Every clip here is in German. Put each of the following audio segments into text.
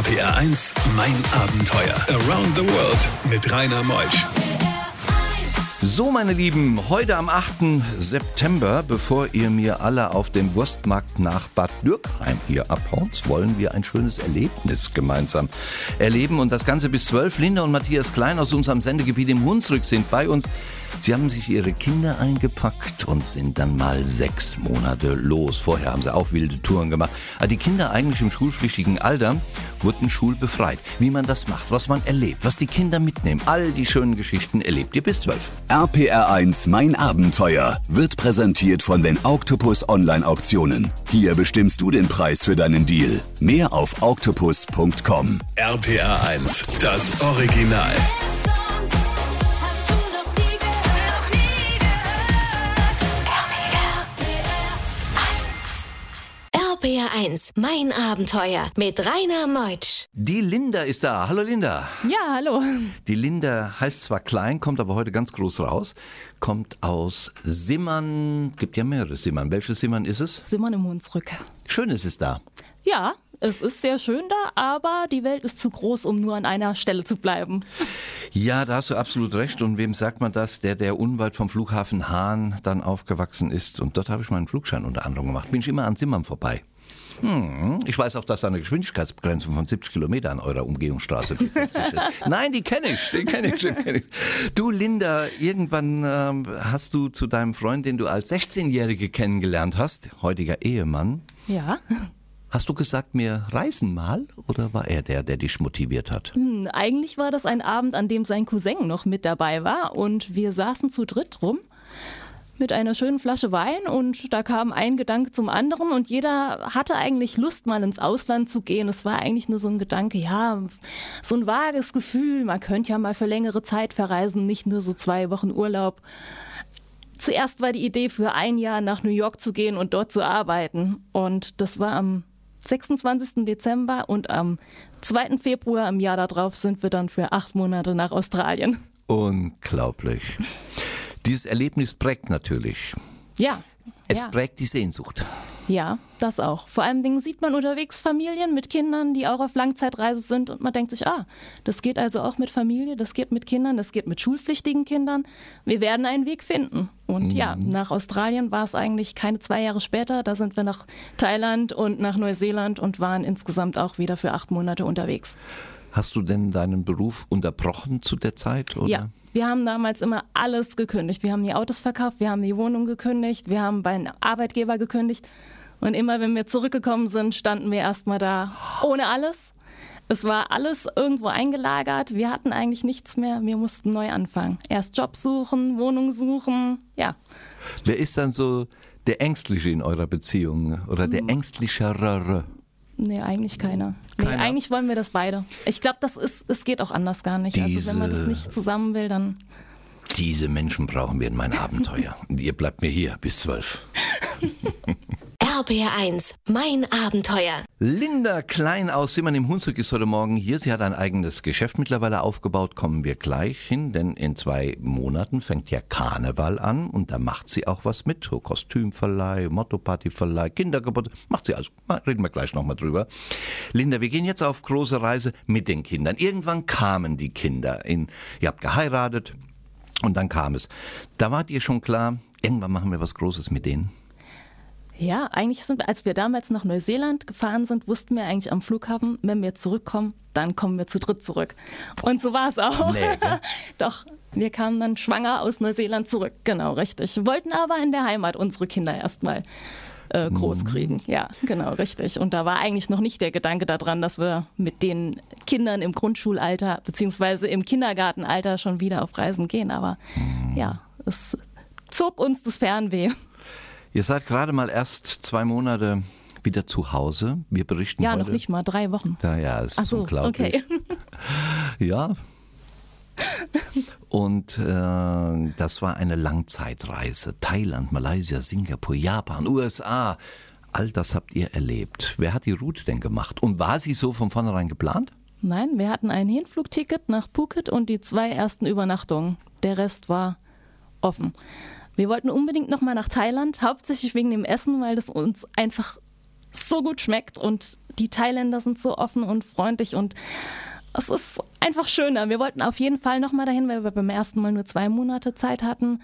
RPR 1, mein Abenteuer. Around the World mit Rainer Meusch. So, meine Lieben, heute am 8. September, bevor ihr mir alle auf dem Wurstmarkt nach Bad Dürkheim hier abhaut, wollen wir ein schönes Erlebnis gemeinsam erleben. Und das Ganze bis 12. Linda und Matthias Klein aus unserem Sendegebiet im Hunsrück sind bei uns. Sie haben sich ihre Kinder eingepackt und sind dann mal sechs Monate los. Vorher haben sie auch wilde Touren gemacht. Aber die Kinder eigentlich im schulpflichtigen Alter wurden schulbefreit. Wie man das macht, was man erlebt, was die Kinder mitnehmen. All die schönen Geschichten erlebt ihr bis 12. RPR1 Mein Abenteuer wird präsentiert von den Octopus Online Auktionen. Hier bestimmst du den Preis für deinen Deal. Mehr auf octopus.com. RPR1, das Original. RPR1, mein Abenteuer mit Rainer Meutsch. Die Linda ist da. Hallo Linda. Ja, hallo. Die Linda heißt zwar klein, kommt aber heute ganz groß raus. Kommt aus Simmern. Gibt ja mehrere Simmern. Welches Simmern ist es? Simmern im Hunsrück. Schön ist es da. Ja, es ist sehr schön da, aber die Welt ist zu groß, um nur an einer Stelle zu bleiben. Ja, da hast du absolut recht. Und wem sagt man das? Der, der unweit vom Flughafen Hahn dann aufgewachsen ist. Und dort habe ich meinen Flugschein unter anderem gemacht. Bin ich immer an Simmern vorbei. Hm, ich weiß auch, dass da eine Geschwindigkeitsbegrenzung von 70 Kilometern an eurer Umgehungsstraße die 50 ist. Nein, die kenne ich, die kenne ich, kenn ich. Du, Linda, irgendwann ähm, hast du zu deinem Freund, den du als 16-Jährige kennengelernt hast, heutiger Ehemann, Ja. hast du gesagt, wir reisen mal? Oder war er der, der dich motiviert hat? Hm, eigentlich war das ein Abend, an dem sein Cousin noch mit dabei war und wir saßen zu dritt rum mit einer schönen Flasche Wein und da kam ein Gedanke zum anderen und jeder hatte eigentlich Lust, mal ins Ausland zu gehen. Es war eigentlich nur so ein Gedanke, ja, so ein vages Gefühl, man könnte ja mal für längere Zeit verreisen, nicht nur so zwei Wochen Urlaub. Zuerst war die Idee, für ein Jahr nach New York zu gehen und dort zu arbeiten. Und das war am 26. Dezember und am 2. Februar im Jahr darauf sind wir dann für acht Monate nach Australien. Unglaublich. Dieses Erlebnis prägt natürlich. Ja. Es ja. prägt die Sehnsucht. Ja, das auch. Vor allen Dingen sieht man unterwegs Familien mit Kindern, die auch auf Langzeitreise sind und man denkt sich, ah, das geht also auch mit Familie, das geht mit Kindern, das geht mit schulpflichtigen Kindern. Wir werden einen Weg finden. Und ja, nach Australien war es eigentlich keine zwei Jahre später. Da sind wir nach Thailand und nach Neuseeland und waren insgesamt auch wieder für acht Monate unterwegs. Hast du denn deinen Beruf unterbrochen zu der Zeit? Oder? Ja, wir haben damals immer alles gekündigt. Wir haben die Autos verkauft, wir haben die Wohnung gekündigt, wir haben bei einem Arbeitgeber gekündigt. Und immer wenn wir zurückgekommen sind, standen wir erstmal da ohne alles. Es war alles irgendwo eingelagert. Wir hatten eigentlich nichts mehr. Wir mussten neu anfangen. Erst Job suchen, Wohnung suchen. Ja. Wer ist dann so der Ängstliche in eurer Beziehung oder der ängstlichere? Nee, eigentlich keiner. Nee, Keiner? eigentlich wollen wir das beide. Ich glaube, das ist, es geht auch anders gar nicht. also wenn man das Diese- nicht zusammen will, dann Diese Menschen brauchen wir in mein Abenteuer. Und ihr bleibt mir hier bis zwölf. RPR1, mein Abenteuer. Linda Klein aus Simmern im Hunsrück ist heute Morgen hier. Sie hat ein eigenes Geschäft mittlerweile aufgebaut. Kommen wir gleich hin, denn in zwei Monaten fängt ja Karneval an und da macht sie auch was mit. So Kostümverleih, Mottopartyverleih, Kindergeburt. Macht sie. Mal, Reden wir gleich nochmal drüber. Linda, wir gehen jetzt auf große Reise mit den Kindern. Irgendwann kamen die Kinder. In, ihr habt geheiratet und dann kam es. Da wart ihr schon klar, irgendwann machen wir was Großes mit denen. Ja, eigentlich sind wir, als wir damals nach Neuseeland gefahren sind, wussten wir eigentlich am Flughafen, wenn wir zurückkommen, dann kommen wir zu dritt zurück. Und so war es auch. Nee? Doch, wir kamen dann schwanger aus Neuseeland zurück. Genau, richtig. Wollten aber in der Heimat unsere Kinder erstmal äh, groß kriegen. Ja, genau, richtig. Und da war eigentlich noch nicht der Gedanke daran, dass wir mit den Kindern im Grundschulalter beziehungsweise im Kindergartenalter schon wieder auf Reisen gehen. Aber ja, es zog uns das Fernweh. Ihr seid gerade mal erst zwei Monate wieder zu Hause. Wir berichten Ja, heute. noch nicht mal drei Wochen. Ja, ja, es Ach ist so, unglaublich. okay. Ja. Und äh, das war eine Langzeitreise. Thailand, Malaysia, Singapur, Japan, USA. All das habt ihr erlebt. Wer hat die Route denn gemacht? Und war sie so von vornherein geplant? Nein, wir hatten ein Hinflugticket nach Phuket und die zwei ersten Übernachtungen. Der Rest war offen. Wir wollten unbedingt nochmal nach Thailand, hauptsächlich wegen dem Essen, weil das uns einfach so gut schmeckt und die Thailänder sind so offen und freundlich und es ist einfach schöner. Wir wollten auf jeden Fall nochmal dahin, weil wir beim ersten Mal nur zwei Monate Zeit hatten.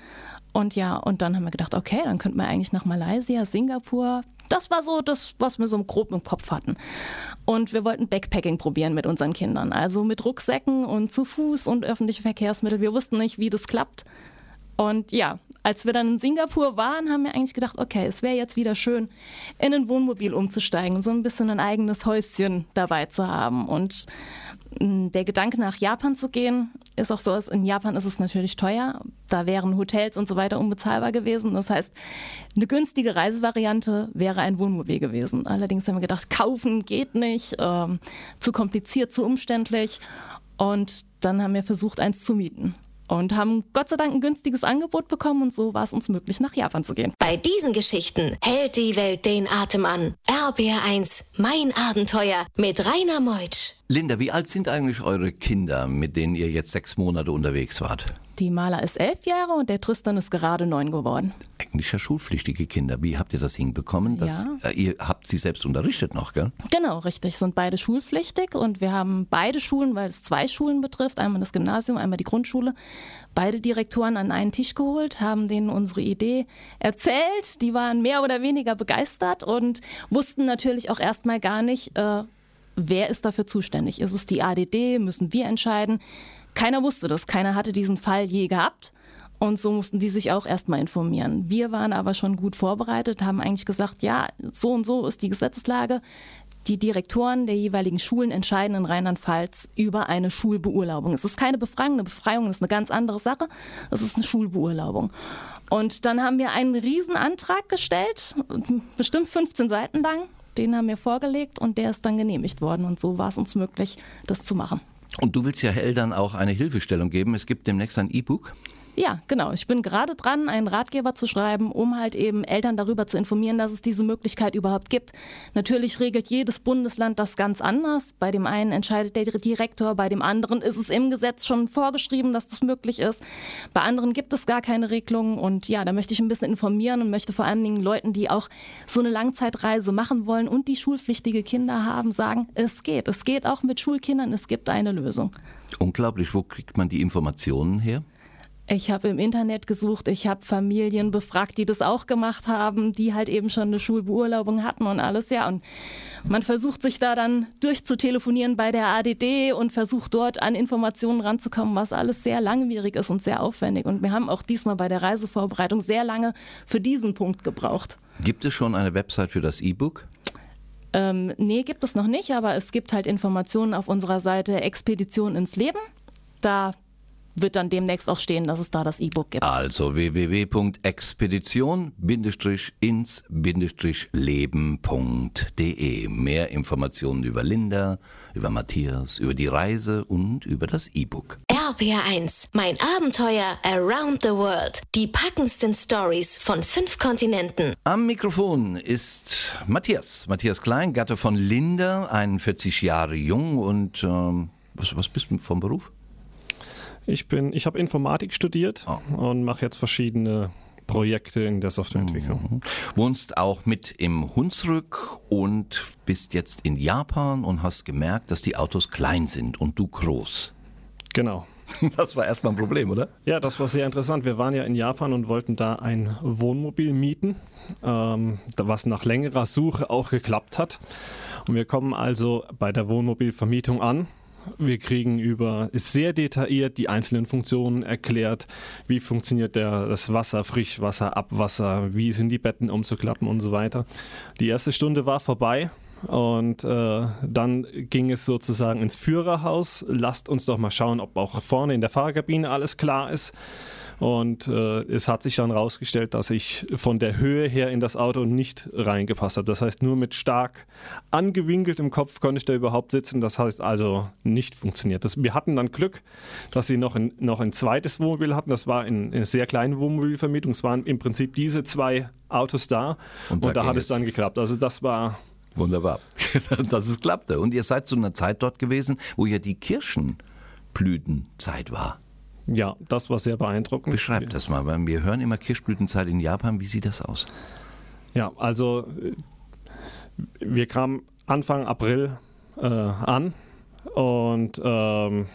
Und ja, und dann haben wir gedacht, okay, dann könnten wir eigentlich nach Malaysia, Singapur. Das war so das, was wir so grob im Kopf hatten. Und wir wollten Backpacking probieren mit unseren Kindern. Also mit Rucksäcken und zu Fuß und öffentliche Verkehrsmittel. Wir wussten nicht, wie das klappt. Und ja, als wir dann in Singapur waren, haben wir eigentlich gedacht, okay, es wäre jetzt wieder schön, in ein Wohnmobil umzusteigen, so ein bisschen ein eigenes Häuschen dabei zu haben. Und mm, der Gedanke nach Japan zu gehen, ist auch so, dass in Japan ist es natürlich teuer. Da wären Hotels und so weiter unbezahlbar gewesen. Das heißt, eine günstige Reisevariante wäre ein Wohnmobil gewesen. Allerdings haben wir gedacht, kaufen geht nicht, ähm, zu kompliziert, zu umständlich. Und dann haben wir versucht, eins zu mieten und haben Gott sei Dank ein günstiges Angebot bekommen und so war es uns möglich, nach Japan zu gehen. Bei diesen Geschichten hält die Welt den Atem an. RBR1, mein Abenteuer mit Rainer Meutsch. Linda, wie alt sind eigentlich eure Kinder, mit denen ihr jetzt sechs Monate unterwegs wart? Die Maler ist elf Jahre und der Tristan ist gerade neun geworden. Eigentlich ja schulpflichtige Kinder. Wie habt ihr das hinbekommen? Dass, ja. äh, ihr habt sie selbst unterrichtet noch, gell? Genau, richtig. Sind beide schulpflichtig und wir haben beide Schulen, weil es zwei Schulen betrifft, einmal das Gymnasium, einmal die Grundschule, beide Direktoren an einen Tisch geholt, haben denen unsere Idee erzählt. Die waren mehr oder weniger begeistert und wussten natürlich auch erstmal gar nicht, äh, wer ist dafür zuständig? Ist es die ADD? Müssen wir entscheiden? Keiner wusste das, keiner hatte diesen Fall je gehabt. Und so mussten die sich auch erstmal informieren. Wir waren aber schon gut vorbereitet, haben eigentlich gesagt, ja, so und so ist die Gesetzeslage. Die Direktoren der jeweiligen Schulen entscheiden in Rheinland-Pfalz über eine Schulbeurlaubung. Es ist keine Befreiung, eine Befreiung ist eine ganz andere Sache. Es ist eine Schulbeurlaubung. Und dann haben wir einen Riesenantrag gestellt, bestimmt 15 Seiten lang. Den haben wir vorgelegt und der ist dann genehmigt worden. Und so war es uns möglich, das zu machen. Und du willst ja Eltern auch eine Hilfestellung geben. Es gibt demnächst ein E-Book. Ja, genau. Ich bin gerade dran, einen Ratgeber zu schreiben, um halt eben Eltern darüber zu informieren, dass es diese Möglichkeit überhaupt gibt. Natürlich regelt jedes Bundesland das ganz anders. Bei dem einen entscheidet der Direktor, bei dem anderen ist es im Gesetz schon vorgeschrieben, dass das möglich ist. Bei anderen gibt es gar keine Regelung. Und ja, da möchte ich ein bisschen informieren und möchte vor allen Dingen Leuten, die auch so eine Langzeitreise machen wollen und die schulpflichtige Kinder haben, sagen, es geht. Es geht auch mit Schulkindern. Es gibt eine Lösung. Unglaublich. Wo kriegt man die Informationen her? Ich habe im Internet gesucht, ich habe Familien befragt, die das auch gemacht haben, die halt eben schon eine Schulbeurlaubung hatten und alles, ja. Und man versucht sich da dann durchzutelefonieren bei der ADD und versucht dort an Informationen ranzukommen, was alles sehr langwierig ist und sehr aufwendig. Und wir haben auch diesmal bei der Reisevorbereitung sehr lange für diesen Punkt gebraucht. Gibt es schon eine Website für das E-Book? Ähm, nee, gibt es noch nicht, aber es gibt halt Informationen auf unserer Seite Expedition ins Leben. Da wird dann demnächst auch stehen, dass es da das E-Book gibt. Also www.expedition-leben.de. Mehr Informationen über Linda, über Matthias, über die Reise und über das E-Book. RPR1, mein Abenteuer Around the World. Die packendsten Stories von fünf Kontinenten. Am Mikrofon ist Matthias. Matthias Klein, Gatte von Linda, 41 Jahre jung und ähm, was, was bist du vom Beruf? Ich bin, ich habe Informatik studiert oh. und mache jetzt verschiedene Projekte in der Softwareentwicklung. Mhm. Wohnst auch mit im Hunsrück und bist jetzt in Japan und hast gemerkt, dass die Autos klein sind und du groß. Genau. Das war erstmal ein Problem, oder? Ja, das war sehr interessant. Wir waren ja in Japan und wollten da ein Wohnmobil mieten, ähm, was nach längerer Suche auch geklappt hat. Und wir kommen also bei der Wohnmobilvermietung an wir kriegen über sehr detailliert die einzelnen Funktionen erklärt, wie funktioniert der, das Wasser, Frischwasser, Abwasser, wie sind die Betten umzuklappen und so weiter. Die erste Stunde war vorbei. Und äh, dann ging es sozusagen ins Führerhaus. Lasst uns doch mal schauen, ob auch vorne in der Fahrkabine alles klar ist. Und äh, es hat sich dann herausgestellt, dass ich von der Höhe her in das Auto nicht reingepasst habe. Das heißt, nur mit stark angewinkeltem Kopf konnte ich da überhaupt sitzen. Das heißt also nicht funktioniert. Das, wir hatten dann Glück, dass sie noch ein, noch ein zweites Wohnmobil hatten. Das war in, in einer sehr kleinen Wohnmobilvermietung. Es waren im Prinzip diese zwei Autos da und da, und da hat es dann geklappt. Also das war Wunderbar, dass es klappte. Und ihr seid zu einer Zeit dort gewesen, wo ja die Kirschenblütenzeit war. Ja, das war sehr beeindruckend. Beschreibt das mal, weil wir hören immer Kirschblütenzeit in Japan. Wie sieht das aus? Ja, also äh, wir kamen Anfang April äh, an und ähm,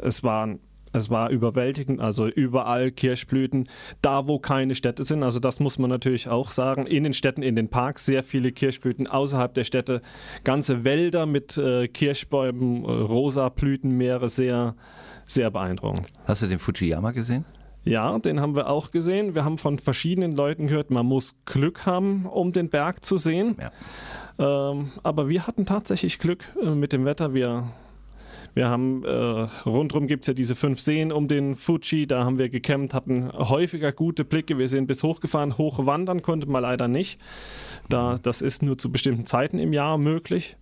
es waren es war überwältigend, also überall Kirschblüten, da wo keine Städte sind. Also das muss man natürlich auch sagen. In den Städten, in den Parks sehr viele Kirschblüten, außerhalb der Städte ganze Wälder mit äh, Kirschbäumen, äh, rosa Blütenmeere, sehr, sehr beeindruckend. Hast du den Fujiyama gesehen? Ja, den haben wir auch gesehen. Wir haben von verschiedenen Leuten gehört, man muss Glück haben, um den Berg zu sehen. Ja. Ähm, aber wir hatten tatsächlich Glück äh, mit dem Wetter. Wir wir haben, äh, rundherum gibt es ja diese fünf Seen um den Fuji, da haben wir gecampt, hatten häufiger gute Blicke. Wir sind bis hochgefahren, hochwandern konnte man leider nicht. Da, das ist nur zu bestimmten Zeiten im Jahr möglich.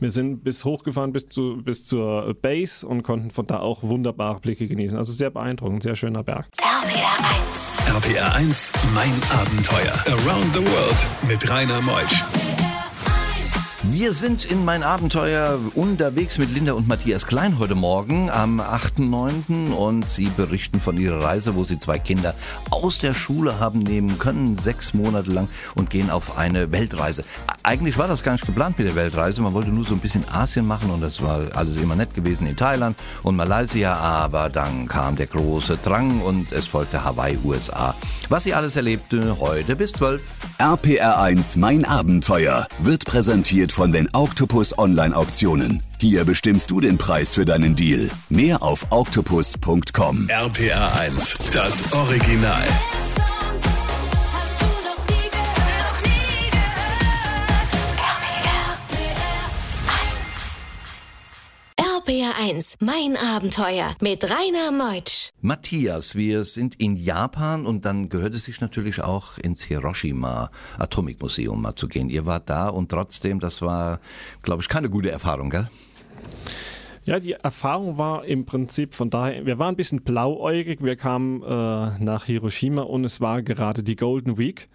Wir sind bis hochgefahren bis, zu, bis zur Base und konnten von da auch wunderbare Blicke genießen. Also sehr beeindruckend, sehr schöner Berg. RPR 1. RPR 1, mein Abenteuer. Around the World mit Rainer Meusch. Wir sind in mein Abenteuer unterwegs mit Linda und Matthias Klein heute Morgen am 8.9. und sie berichten von ihrer Reise, wo sie zwei Kinder aus der Schule haben nehmen können, sechs Monate lang und gehen auf eine Weltreise. Eigentlich war das gar nicht geplant mit der Weltreise, man wollte nur so ein bisschen Asien machen und das war alles immer nett gewesen in Thailand und Malaysia, aber dann kam der große Drang und es folgte Hawaii, USA. Was sie alles erlebte, heute bis 12. RPR 1 Mein Abenteuer wird präsentiert von den Octopus Online Auktionen. Hier bestimmst du den Preis für deinen Deal. Mehr auf octopus.com. RPR 1, das Original. RPR1, mein Abenteuer mit Rainer Meutsch. Matthias, wir sind in Japan und dann gehört es sich natürlich auch ins Hiroshima Atomikmuseum mal zu gehen. Ihr wart da und trotzdem, das war, glaube ich, keine gute Erfahrung, gell? Ja, die Erfahrung war im Prinzip von daher, wir waren ein bisschen blauäugig, wir kamen äh, nach Hiroshima und es war gerade die Golden Week.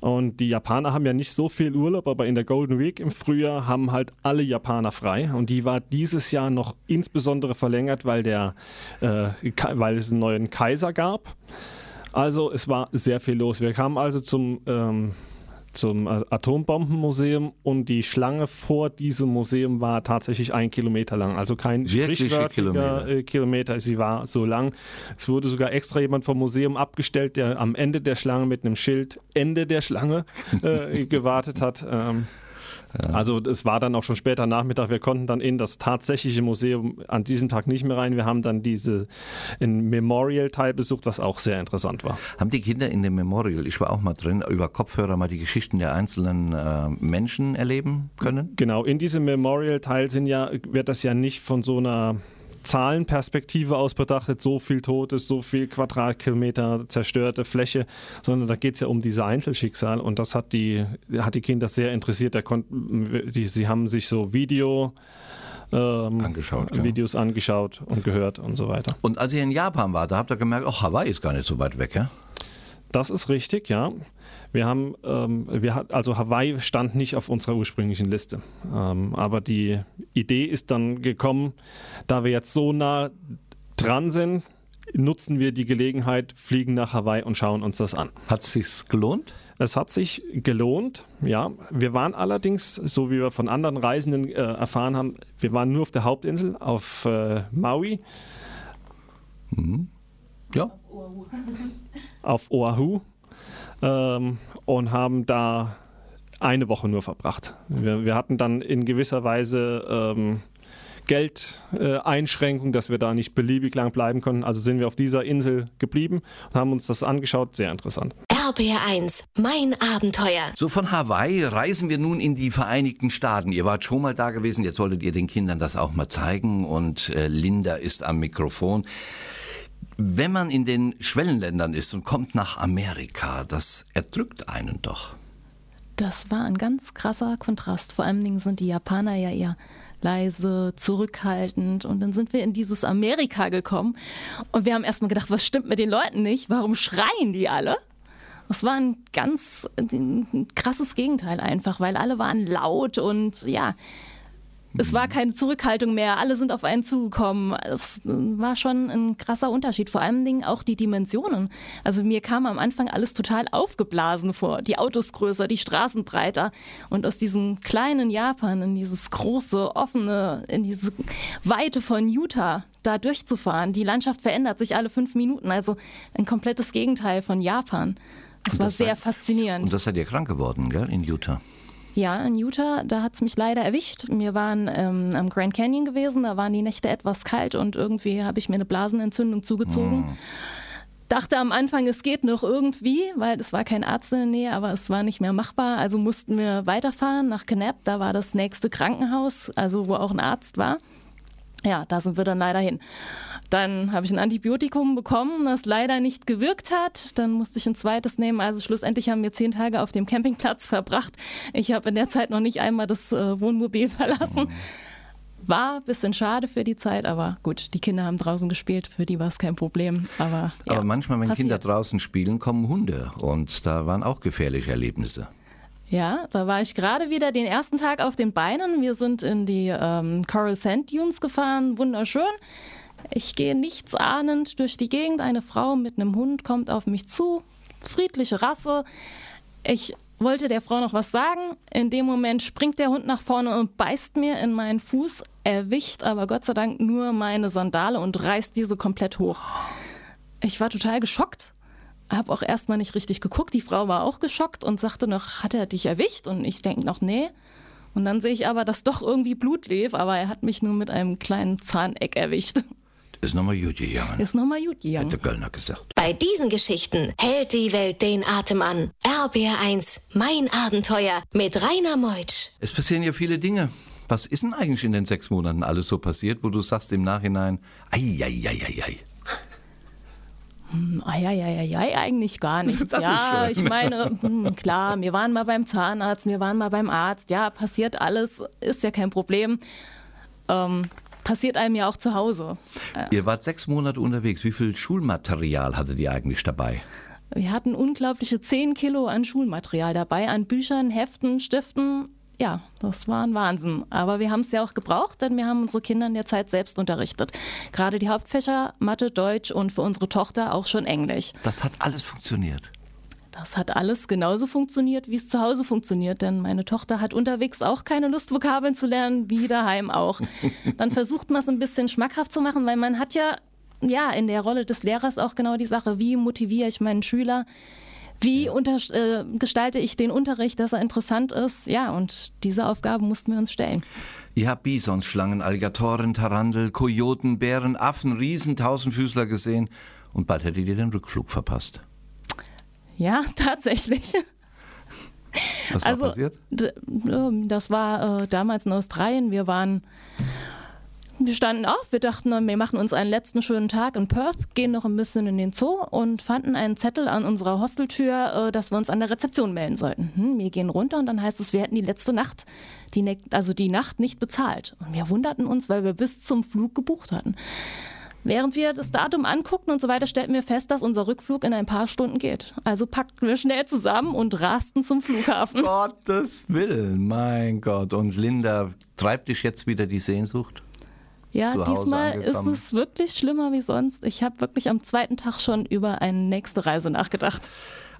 Und die Japaner haben ja nicht so viel Urlaub, aber in der Golden Week im Frühjahr haben halt alle Japaner frei. Und die war dieses Jahr noch insbesondere verlängert, weil, der, äh, weil es einen neuen Kaiser gab. Also es war sehr viel los. Wir kamen also zum ähm, zum Atombombenmuseum und die Schlange vor diesem Museum war tatsächlich ein Kilometer lang. Also kein sprichwörtlicher Kilometer. Äh, Kilometer. Sie war so lang. Es wurde sogar extra jemand vom Museum abgestellt, der am Ende der Schlange mit einem Schild Ende der Schlange äh, gewartet hat. Ähm, also es war dann auch schon später Nachmittag. Wir konnten dann in das tatsächliche Museum an diesem Tag nicht mehr rein. Wir haben dann diese Memorial-Teil besucht, was auch sehr interessant war. Haben die Kinder in dem Memorial, ich war auch mal drin, über Kopfhörer mal die Geschichten der einzelnen äh, Menschen erleben können? Genau, in diesem Memorial-Teil ja, wird das ja nicht von so einer Zahlenperspektive aus betrachtet, so viel Totes, so viel Quadratkilometer zerstörte Fläche, sondern da geht es ja um diese Einzelschicksal und das hat die, hat die Kinder sehr interessiert. Da konnten, die, sie haben sich so Video ähm, angeschaut, Videos ja. angeschaut und gehört und so weiter. Und als ihr in Japan wart, da habt ihr gemerkt, auch Hawaii ist gar nicht so weit weg, ja? Das ist richtig, ja. Wir haben, ähm, wir also Hawaii stand nicht auf unserer ursprünglichen Liste. Ähm, aber die Idee ist dann gekommen, da wir jetzt so nah dran sind, nutzen wir die Gelegenheit, fliegen nach Hawaii und schauen uns das an. Hat es sich gelohnt? Es hat sich gelohnt, ja. Wir waren allerdings, so wie wir von anderen Reisenden äh, erfahren haben, wir waren nur auf der Hauptinsel, auf äh, Maui. Mhm. Ja. Auf Oahu ähm, und haben da eine Woche nur verbracht. Wir, wir hatten dann in gewisser Weise ähm, Geldeinschränkung, äh, dass wir da nicht beliebig lang bleiben konnten. Also sind wir auf dieser Insel geblieben und haben uns das angeschaut. Sehr interessant. RBR1, mein Abenteuer. So von Hawaii reisen wir nun in die Vereinigten Staaten. Ihr wart schon mal da gewesen, jetzt wolltet ihr den Kindern das auch mal zeigen und äh, Linda ist am Mikrofon. Wenn man in den Schwellenländern ist und kommt nach Amerika, das erdrückt einen doch. Das war ein ganz krasser Kontrast. Vor allen Dingen sind die Japaner ja eher leise, zurückhaltend. Und dann sind wir in dieses Amerika gekommen und wir haben erstmal gedacht, was stimmt mit den Leuten nicht? Warum schreien die alle? Das war ein ganz ein krasses Gegenteil einfach, weil alle waren laut und ja, Es war keine Zurückhaltung mehr, alle sind auf einen zugekommen. Es war schon ein krasser Unterschied, vor allen Dingen auch die Dimensionen. Also mir kam am Anfang alles total aufgeblasen vor. Die Autos größer, die Straßen breiter. Und aus diesem kleinen Japan in dieses große, offene, in diese Weite von Utah da durchzufahren. Die Landschaft verändert sich alle fünf Minuten, also ein komplettes Gegenteil von Japan. Das, das war sehr seid, faszinierend. Und das seid ihr krank geworden, gell, in Utah? Ja, in Utah, da hat es mich leider erwischt. Wir waren ähm, am Grand Canyon gewesen, da waren die Nächte etwas kalt und irgendwie habe ich mir eine Blasenentzündung zugezogen. Mm. Dachte am Anfang, es geht noch irgendwie, weil es war kein Arzt in der Nähe, aber es war nicht mehr machbar. Also mussten wir weiterfahren nach Knapp. Da war das nächste Krankenhaus, also wo auch ein Arzt war. Ja, da sind wir dann leider hin. Dann habe ich ein Antibiotikum bekommen, das leider nicht gewirkt hat. Dann musste ich ein zweites nehmen. Also schlussendlich haben wir zehn Tage auf dem Campingplatz verbracht. Ich habe in der Zeit noch nicht einmal das äh, Wohnmobil verlassen. War ein bisschen schade für die Zeit, aber gut, die Kinder haben draußen gespielt, für die war es kein Problem. Aber, ja, aber manchmal, wenn passiert. Kinder draußen spielen, kommen Hunde und da waren auch gefährliche Erlebnisse. Ja, da war ich gerade wieder den ersten Tag auf den Beinen. Wir sind in die ähm, Coral Sand Dunes gefahren, wunderschön. Ich gehe nichtsahnend durch die Gegend. Eine Frau mit einem Hund kommt auf mich zu. Friedliche Rasse. Ich wollte der Frau noch was sagen. In dem Moment springt der Hund nach vorne und beißt mir in meinen Fuß, erwischt aber Gott sei Dank nur meine Sandale und reißt diese komplett hoch. Ich war total geschockt habe auch erstmal nicht richtig geguckt. Die Frau war auch geschockt und sagte noch, hat er dich erwischt? Und ich denke noch, nee. Und dann sehe ich aber, dass doch irgendwie Blut lief, aber er hat mich nur mit einem kleinen Zahneck erwischt. Ist nochmal gut gegangen. Ist nochmal gut gegangen. Hat der Göllner gesagt. Bei diesen Geschichten hält die Welt den Atem an. RBR1, mein Abenteuer mit Rainer Meutsch. Es passieren ja viele Dinge. Was ist denn eigentlich in den sechs Monaten alles so passiert, wo du sagst im Nachhinein, ei, ei, ei, ei, ei. Hm, Eieieiei, eigentlich gar nichts. Das ja, ich meine, hm, klar, wir waren mal beim Zahnarzt, wir waren mal beim Arzt. Ja, passiert alles, ist ja kein Problem. Ähm, passiert einem ja auch zu Hause. Ihr wart sechs Monate unterwegs. Wie viel Schulmaterial hattet ihr eigentlich dabei? Wir hatten unglaubliche zehn Kilo an Schulmaterial dabei, an Büchern, Heften, Stiften, ja, das war ein Wahnsinn. Aber wir haben es ja auch gebraucht, denn wir haben unsere Kinder in der Zeit selbst unterrichtet. Gerade die Hauptfächer Mathe, Deutsch und für unsere Tochter auch schon Englisch. Das hat alles funktioniert. Das hat alles genauso funktioniert, wie es zu Hause funktioniert, denn meine Tochter hat unterwegs auch keine Lust, Vokabeln zu lernen, wie daheim auch. Dann versucht man es ein bisschen schmackhaft zu machen, weil man hat ja, ja in der Rolle des Lehrers auch genau die Sache, wie motiviere ich meinen Schüler, wie unter, äh, gestalte ich den Unterricht, dass er interessant ist? Ja, und diese Aufgabe mussten wir uns stellen. Ihr habt Bisons, Schlangen, Alligatoren, Tarandel, Kojoten, Bären, Affen, Riesen, Tausendfüßler gesehen und bald hättet ihr den Rückflug verpasst. Ja, tatsächlich. Was war also, passiert? Das war äh, damals in Australien. Wir waren wir standen auf, wir dachten, wir machen uns einen letzten schönen Tag in Perth, gehen noch ein bisschen in den Zoo und fanden einen Zettel an unserer Hosteltür, äh, dass wir uns an der Rezeption melden sollten. Hm, wir gehen runter und dann heißt es, wir hätten die letzte Nacht, die, also die Nacht nicht bezahlt. Und wir wunderten uns, weil wir bis zum Flug gebucht hatten. Während wir das Datum anguckten und so weiter, stellten wir fest, dass unser Rückflug in ein paar Stunden geht. Also packten wir schnell zusammen und rasten zum Flughafen. Gottes Willen, mein Gott. Und Linda, treibt dich jetzt wieder die Sehnsucht? Ja, diesmal angekommen. ist es wirklich schlimmer wie sonst. Ich habe wirklich am zweiten Tag schon über eine nächste Reise nachgedacht.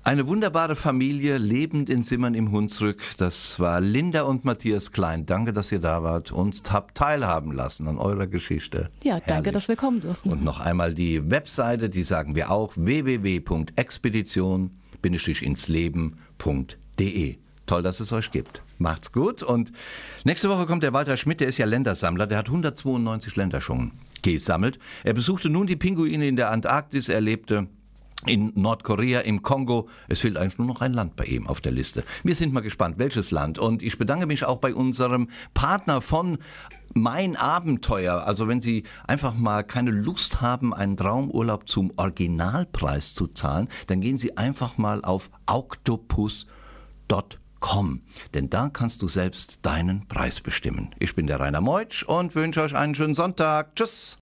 Eine wunderbare Familie, lebend in Zimmern im Hunsrück. Das war Linda und Matthias Klein. Danke, dass ihr da wart, uns habt teilhaben lassen an eurer Geschichte. Ja, Herrlich. danke, dass wir kommen durften. Und noch einmal die Webseite, die sagen wir auch, www.expedition-insleben.de. Toll, dass es euch gibt. Macht's gut. Und nächste Woche kommt der Walter Schmidt, der ist ja Ländersammler. Der hat 192 Länder schon gesammelt. Er besuchte nun die Pinguine in der Antarktis, er lebte in Nordkorea, im Kongo. Es fehlt eigentlich nur noch ein Land bei ihm auf der Liste. Wir sind mal gespannt, welches Land. Und ich bedanke mich auch bei unserem Partner von mein Abenteuer. Also wenn Sie einfach mal keine Lust haben, einen Traumurlaub zum Originalpreis zu zahlen, dann gehen Sie einfach mal auf octopus.com denn da kannst du selbst deinen Preis bestimmen. Ich bin der Rainer Meutsch und wünsche euch einen schönen Sonntag. Tschüss.